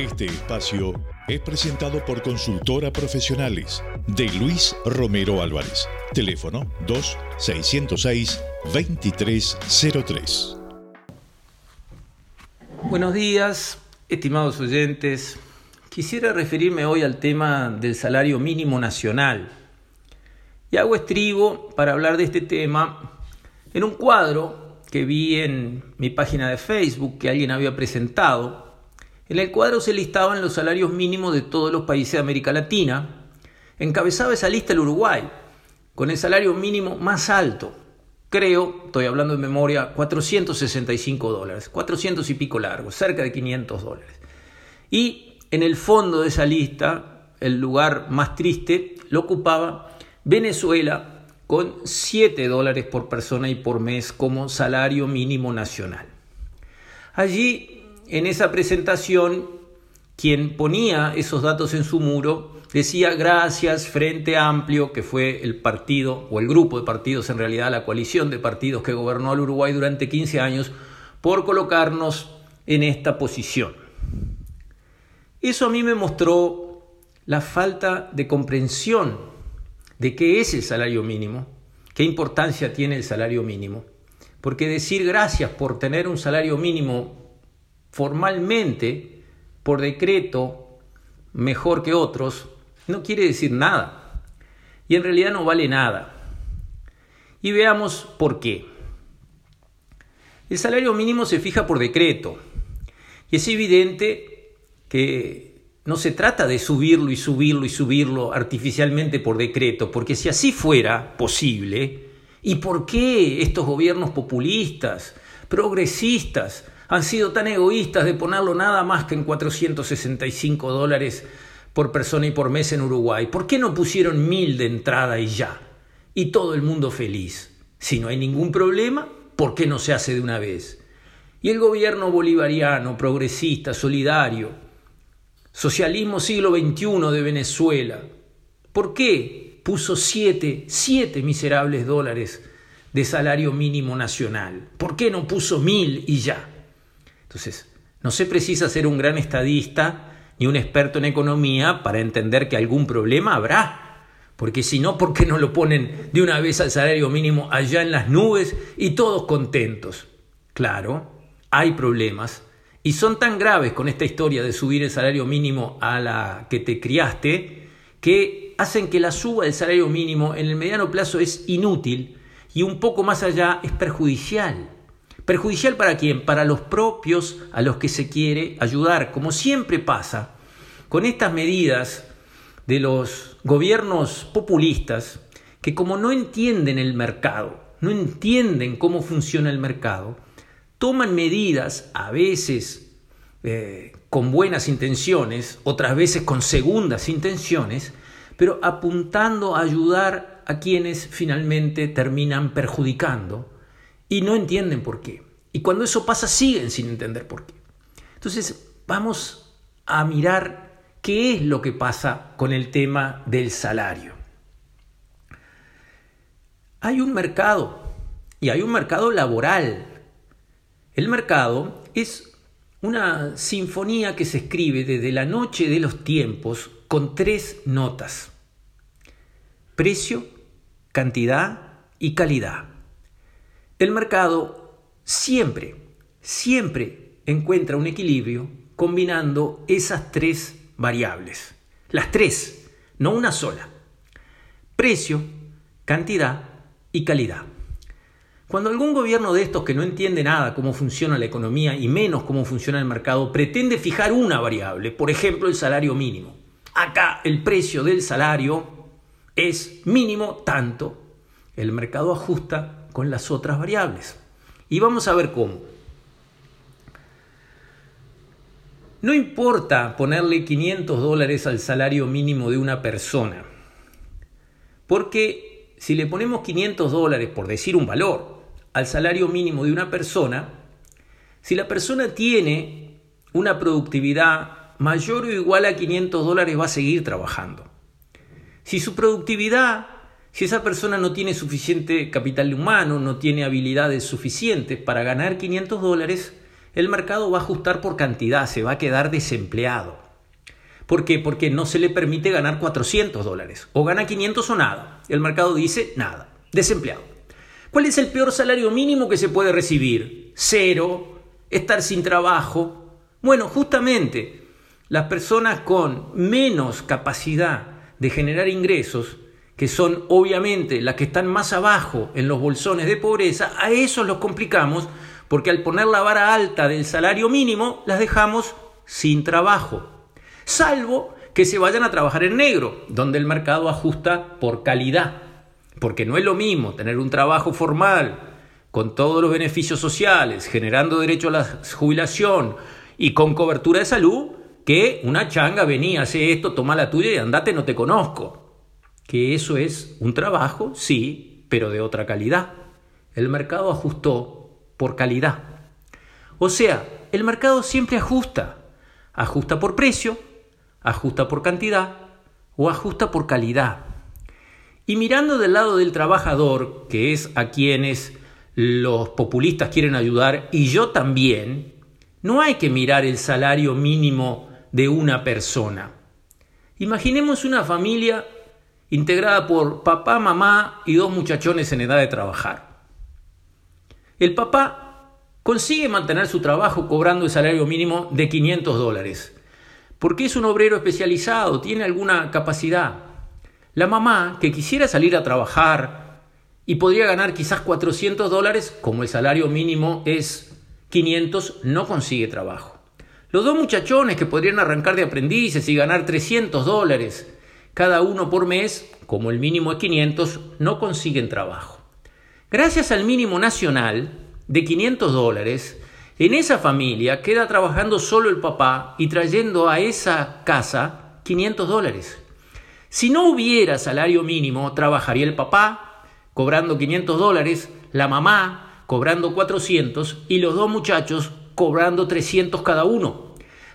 Este espacio es presentado por Consultora Profesionales de Luis Romero Álvarez. Teléfono 2-606-2303. Buenos días, estimados oyentes. Quisiera referirme hoy al tema del salario mínimo nacional. Y hago estribo para hablar de este tema en un cuadro que vi en mi página de Facebook que alguien había presentado. En el cuadro se listaban los salarios mínimos de todos los países de América Latina. Encabezaba esa lista el Uruguay, con el salario mínimo más alto. Creo, estoy hablando de memoria, 465 dólares, 400 y pico largos, cerca de 500 dólares. Y en el fondo de esa lista, el lugar más triste lo ocupaba Venezuela con 7 dólares por persona y por mes como salario mínimo nacional. Allí, en esa presentación, quien ponía esos datos en su muro decía gracias Frente Amplio, que fue el partido o el grupo de partidos, en realidad la coalición de partidos que gobernó al Uruguay durante 15 años, por colocarnos en esta posición. Eso a mí me mostró la falta de comprensión de qué es el salario mínimo, qué importancia tiene el salario mínimo. Porque decir gracias por tener un salario mínimo formalmente, por decreto, mejor que otros, no quiere decir nada. Y en realidad no vale nada. Y veamos por qué. El salario mínimo se fija por decreto. Y es evidente que no se trata de subirlo y subirlo y subirlo artificialmente por decreto, porque si así fuera posible, ¿y por qué estos gobiernos populistas, progresistas, han sido tan egoístas de ponerlo nada más que en 465 dólares por persona y por mes en Uruguay? ¿Por qué no pusieron mil de entrada y ya? Y todo el mundo feliz. Si no hay ningún problema, ¿por qué no se hace de una vez? Y el gobierno bolivariano, progresista, solidario, Socialismo siglo XXI de Venezuela. ¿Por qué puso siete, siete miserables dólares de salario mínimo nacional? ¿Por qué no puso mil y ya? Entonces, no se precisa ser un gran estadista ni un experto en economía para entender que algún problema habrá. Porque si no, ¿por qué no lo ponen de una vez al salario mínimo allá en las nubes y todos contentos? Claro, hay problemas, y son tan graves con esta historia de subir el salario mínimo a la que te criaste, que hacen que la suba del salario mínimo en el mediano plazo es inútil y un poco más allá es perjudicial. ¿Perjudicial para quién? Para los propios a los que se quiere ayudar, como siempre pasa con estas medidas de los gobiernos populistas que como no entienden el mercado, no entienden cómo funciona el mercado, toman medidas, a veces eh, con buenas intenciones, otras veces con segundas intenciones, pero apuntando a ayudar a quienes finalmente terminan perjudicando y no entienden por qué. Y cuando eso pasa siguen sin entender por qué. Entonces vamos a mirar qué es lo que pasa con el tema del salario. Hay un mercado y hay un mercado laboral el mercado es una sinfonía que se escribe desde la noche de los tiempos con tres notas. Precio, cantidad y calidad. El mercado siempre, siempre encuentra un equilibrio combinando esas tres variables. Las tres, no una sola. Precio, cantidad y calidad. Cuando algún gobierno de estos que no entiende nada cómo funciona la economía y menos cómo funciona el mercado pretende fijar una variable, por ejemplo el salario mínimo. Acá el precio del salario es mínimo tanto. El mercado ajusta con las otras variables. Y vamos a ver cómo. No importa ponerle 500 dólares al salario mínimo de una persona, porque si le ponemos 500 dólares por decir un valor, al salario mínimo de una persona, si la persona tiene una productividad mayor o igual a 500 dólares va a seguir trabajando. Si su productividad, si esa persona no tiene suficiente capital humano, no tiene habilidades suficientes para ganar 500 dólares, el mercado va a ajustar por cantidad, se va a quedar desempleado. ¿Por qué? Porque no se le permite ganar 400 dólares. O gana 500 o nada. El mercado dice nada. Desempleado. ¿Cuál es el peor salario mínimo que se puede recibir? Cero. Estar sin trabajo. Bueno, justamente las personas con menos capacidad de generar ingresos, que son obviamente las que están más abajo en los bolsones de pobreza, a esos los complicamos porque al poner la vara alta del salario mínimo las dejamos sin trabajo. Salvo que se vayan a trabajar en negro, donde el mercado ajusta por calidad. Porque no es lo mismo tener un trabajo formal, con todos los beneficios sociales, generando derecho a la jubilación y con cobertura de salud, que una changa venía, hace esto, toma la tuya y andate, no te conozco. Que eso es un trabajo, sí, pero de otra calidad. El mercado ajustó por calidad. O sea, el mercado siempre ajusta. Ajusta por precio, ajusta por cantidad o ajusta por calidad. Y mirando del lado del trabajador, que es a quienes los populistas quieren ayudar, y yo también, no hay que mirar el salario mínimo de una persona. Imaginemos una familia integrada por papá, mamá y dos muchachones en edad de trabajar. El papá consigue mantener su trabajo cobrando el salario mínimo de 500 dólares, porque es un obrero especializado, tiene alguna capacidad. La mamá, que quisiera salir a trabajar y podría ganar quizás 400 dólares, como el salario mínimo es 500, no consigue trabajo. Los dos muchachones que podrían arrancar de aprendices y ganar 300 dólares cada uno por mes, como el mínimo es 500, no consiguen trabajo. Gracias al mínimo nacional de 500 dólares, en esa familia queda trabajando solo el papá y trayendo a esa casa 500 dólares. Si no hubiera salario mínimo, trabajaría el papá cobrando 500 dólares, la mamá cobrando 400 y los dos muchachos cobrando 300 cada uno.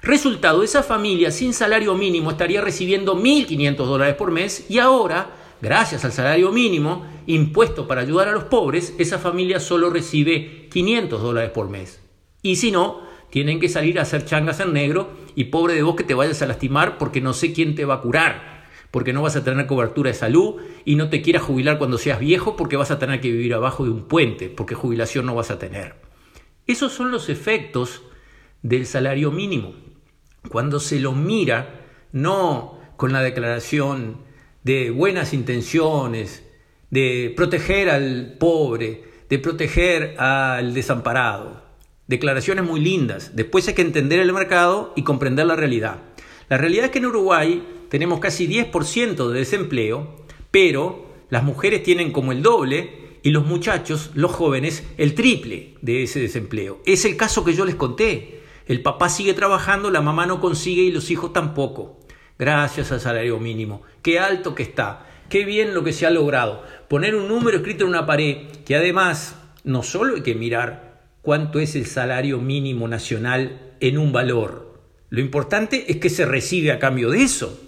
Resultado, esa familia sin salario mínimo estaría recibiendo 1.500 dólares por mes y ahora, gracias al salario mínimo impuesto para ayudar a los pobres, esa familia solo recibe 500 dólares por mes. Y si no, tienen que salir a hacer changas en negro y pobre de vos que te vayas a lastimar porque no sé quién te va a curar, porque no vas a tener cobertura de salud y no te quieras jubilar cuando seas viejo porque vas a tener que vivir abajo de un puente, porque jubilación no vas a tener. Esos son los efectos del salario mínimo. Cuando se lo mira, no con la declaración de buenas intenciones, de proteger al pobre, de proteger al desamparado. Declaraciones muy lindas. Después hay que entender el mercado y comprender la realidad. La realidad es que en Uruguay tenemos casi 10% de desempleo, pero las mujeres tienen como el doble y los muchachos, los jóvenes, el triple de ese desempleo. Es el caso que yo les conté. El papá sigue trabajando, la mamá no consigue y los hijos tampoco. Gracias al salario mínimo. Qué alto que está. Qué bien lo que se ha logrado. Poner un número escrito en una pared, que además no solo hay que mirar cuánto es el salario mínimo nacional en un valor. Lo importante es que se recibe a cambio de eso.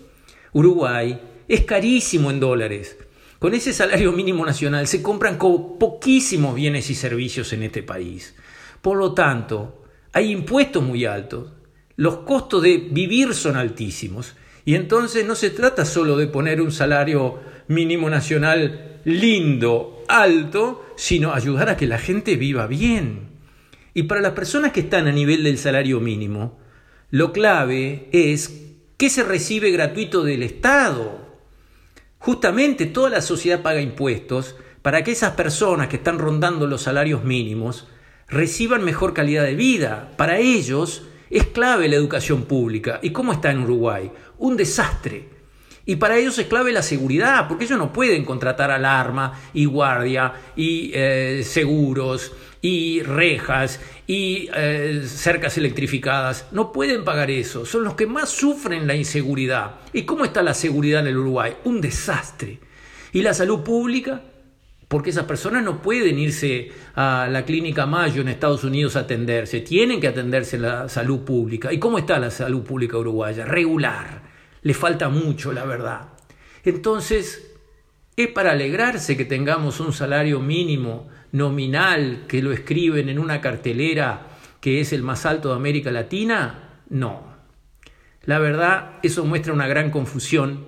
Uruguay es carísimo en dólares. Con ese salario mínimo nacional se compran poquísimos bienes y servicios en este país. Por lo tanto, hay impuestos muy altos, los costos de vivir son altísimos. Y entonces no se trata solo de poner un salario mínimo nacional lindo, alto, sino ayudar a que la gente viva bien. Y para las personas que están a nivel del salario mínimo, lo clave es que se recibe gratuito del Estado, Justamente toda la sociedad paga impuestos para que esas personas que están rondando los salarios mínimos reciban mejor calidad de vida. Para ellos es clave la educación pública. ¿Y cómo está en Uruguay? Un desastre. Y para ellos es clave la seguridad, porque ellos no pueden contratar alarma y guardia y eh, seguros y rejas y eh, cercas electrificadas. No pueden pagar eso. Son los que más sufren la inseguridad. ¿Y cómo está la seguridad en el Uruguay? Un desastre. ¿Y la salud pública? Porque esas personas no pueden irse a la clínica Mayo en Estados Unidos a atenderse. Tienen que atenderse en la salud pública. ¿Y cómo está la salud pública uruguaya? Regular. Le falta mucho, la verdad. Entonces, es para alegrarse que tengamos un salario mínimo nominal que lo escriben en una cartelera que es el más alto de América Latina? No. La verdad, eso muestra una gran confusión,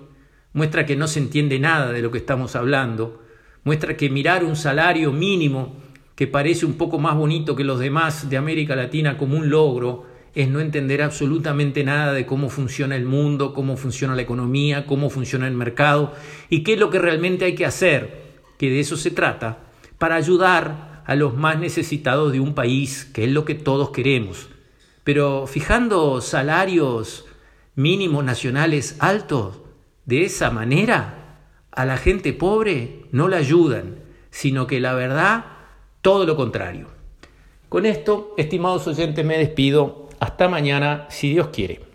muestra que no se entiende nada de lo que estamos hablando, muestra que mirar un salario mínimo que parece un poco más bonito que los demás de América Latina como un logro, es no entender absolutamente nada de cómo funciona el mundo, cómo funciona la economía, cómo funciona el mercado y qué es lo que realmente hay que hacer, que de eso se trata, para ayudar a los más necesitados de un país, que es lo que todos queremos. Pero fijando salarios mínimos nacionales altos de esa manera, a la gente pobre no la ayudan, sino que la verdad, todo lo contrario. Con esto, estimados oyentes, me despido hasta mañana, si Dios quiere.